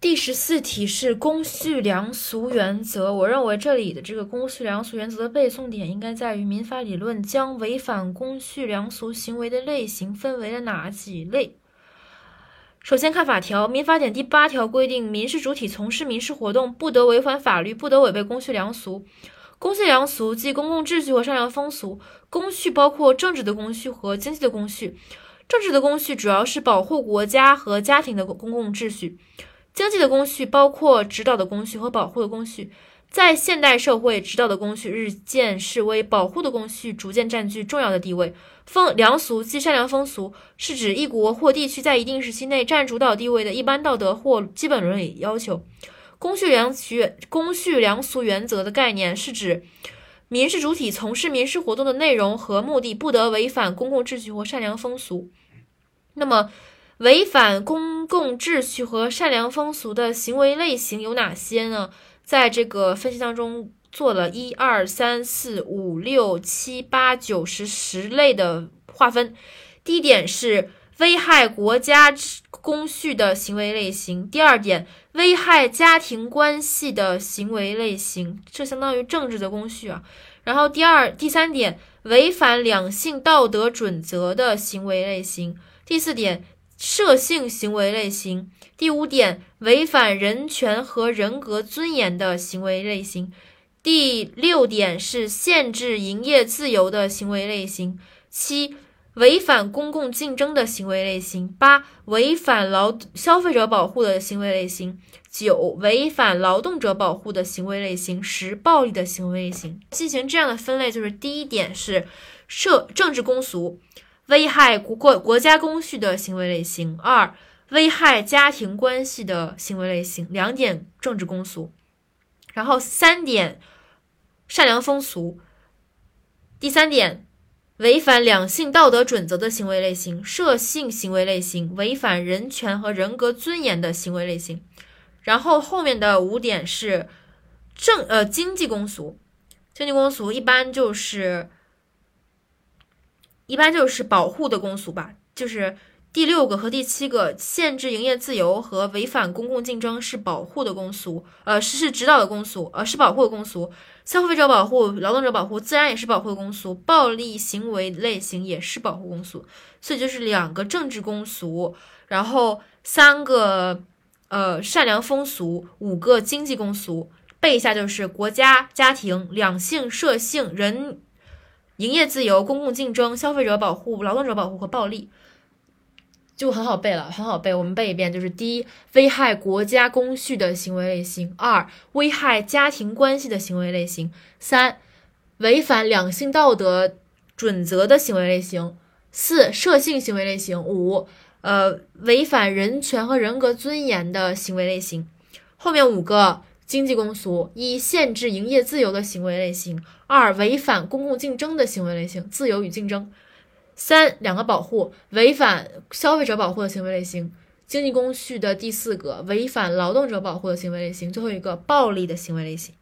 第十四题是公序良俗原则。我认为这里的这个公序良俗原则的背诵点应该在于民法理论将违反公序良俗行为的类型分为了哪几类。首先看法条，民法典第八条规定，民事主体从事民事活动不得违反法律，不得违背公序良俗。公序良俗即公共秩序和善良风俗。公序包括政治的公序和经济的公序。政治的公序主要是保护国家和家庭的公共秩序。经济的工序包括指导的工序和保护的工序。在现代社会，指导的工序日渐式微，保护的工序逐渐占据重要的地位。风良俗即善良风俗，是指一国或地区在一定时期内占主导地位的一般道德或基本伦理要求。公序良俗公序良俗原则的概念是指民事主体从事民事活动的内容和目的不得违反公共秩序或善良风俗。那么，违反公共秩序和善良风俗的行为类型有哪些呢？在这个分析当中做了一二三四五六七八九十十类的划分。第一点是危害国家公序的行为类型；第二点，危害家庭关系的行为类型，这相当于政治的公序啊。然后第二、第三点，违反两性道德准则的行为类型；第四点。涉性行为类型，第五点，违反人权和人格尊严的行为类型；第六点是限制营业自由的行为类型；七，违反公共竞争的行为类型；八，违反劳消费者保护的行为类型；九，违反劳动者保护的行为类型；十，暴力的行为类型。进行这样的分类，就是第一点是涉政治公俗。危害国国国家公序的行为类型，二危害家庭关系的行为类型，两点政治公俗，然后三点善良风俗，第三点违反两性道德准则的行为类型，涉性行为类型，违反人权和人格尊严的行为类型，然后后面的五点是政呃经济公俗，经济公俗一般就是。一般就是保护的公俗吧，就是第六个和第七个，限制营业自由和违反公共竞争是保护的公俗，呃，是是指导的公俗，呃，是保护的公俗。消费者保护、劳动者保护自然也是保护的公俗，暴力行为类型也是保护公俗。所以就是两个政治公俗，然后三个呃善良风俗，五个经济公俗。背一下就是国家、家庭、两性、社性、人。营业自由、公共竞争、消费者保护、劳动者保护和暴力，就很好背了，很好背。我们背一遍，就是第一，危害国家公序的行为类型；二，危害家庭关系的行为类型；三，违反两性道德准则的行为类型；四，涉性行为类型；五，呃，违反人权和人格尊严的行为类型。后面五个。经济公俗：一、限制营业自由的行为类型；二、违反公共竞争的行为类型，自由与竞争；三、两个保护：违反消费者保护的行为类型。经济公序的第四个，违反劳动者保护的行为类型；最后一个，暴力的行为类型。